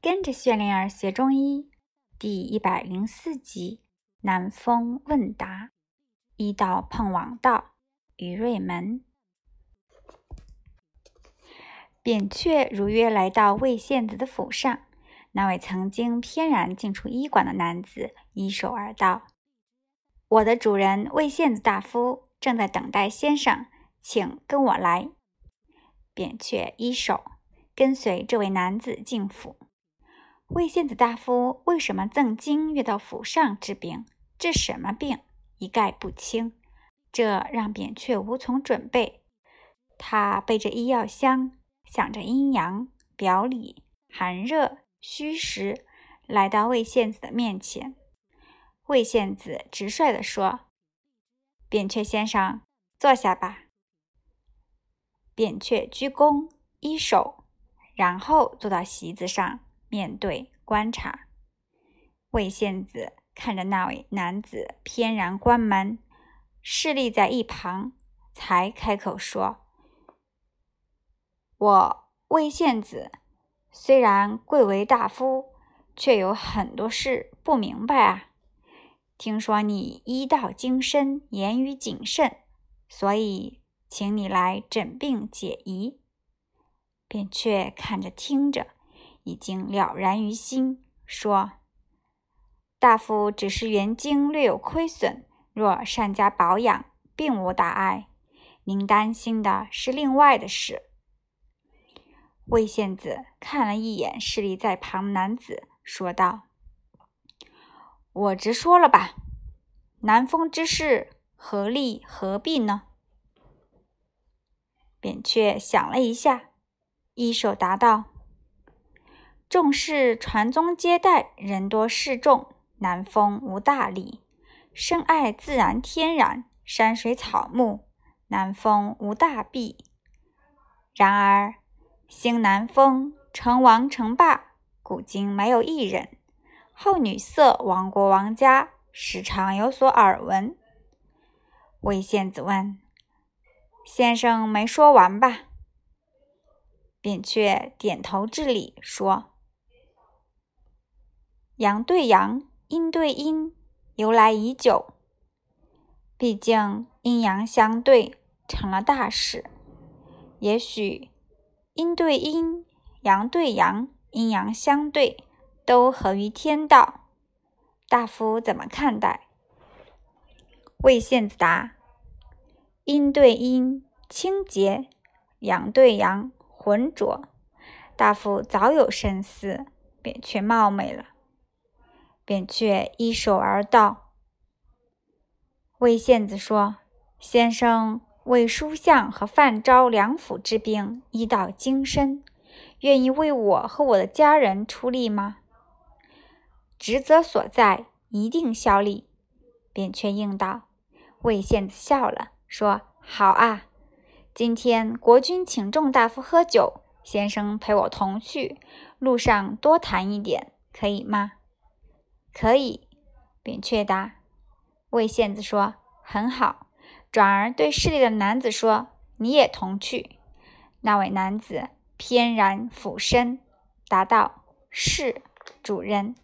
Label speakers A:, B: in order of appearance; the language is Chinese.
A: 跟着薛灵儿学中医第一百零四集：南风问答。医道碰王道，于瑞门。扁鹊如约来到魏献子的府上，那位曾经翩然进出医馆的男子依手而道：“我的主人魏献子大夫正在等待先生，请跟我来。”扁鹊一手跟随这位男子进府。魏献子大夫为什么赠金约到府上治病？治什么病？一概不清，这让扁鹊无从准备。他背着医药箱，想着阴阳、表里、寒热、虚实，来到魏献子的面前。魏献子直率地说：“扁鹊先生，坐下吧。”扁鹊鞠躬一手，然后坐到席子上。面对观察，魏献子看着那位男子翩然关门，侍立在一旁，才开口说：“我魏献子虽然贵为大夫，却有很多事不明白啊。听说你医道精深，言语谨慎，所以请你来诊病解疑。”扁鹊看着听着。已经了然于心，说：“大夫只是元精略有亏损，若善加保养，并无大碍。您担心的是另外的事。”魏献子看了一眼侍立在旁男子，说道：“我直说了吧，南风之事何利何弊呢？”扁鹊想了一下，一手答道。重视传宗接代，人多势众，南风无大利；深爱自然天然，山水草木，南风无大弊。然而，兴南风，成王成霸，古今没有一人；好女色，亡国亡家，时常有所耳闻。魏献子问：“先生没说完吧？”扁鹊点头致礼，说。阳对阳，阴对阴，由来已久。毕竟阴阳相对成了大事，也许阴对阴、阳对阳、阴阳相对都合于天道。大夫怎么看待？魏献子答：阴对阴，清洁；阳对阳，浑浊。大夫早有深思，便却冒昧了。扁鹊依手而道：“魏献子说，先生为书相和范昭两府之病医道精深，愿意为我和我的家人出力吗？职责所在，一定效力。”扁鹊应道。魏献子笑了，说：“好啊，今天国君请众大夫喝酒，先生陪我同去，路上多谈一点，可以吗？”可以，扁鹊答。魏献子说：“很好。”转而对市里的男子说：“你也同去。”那位男子翩然俯身，答道：“是，主人。”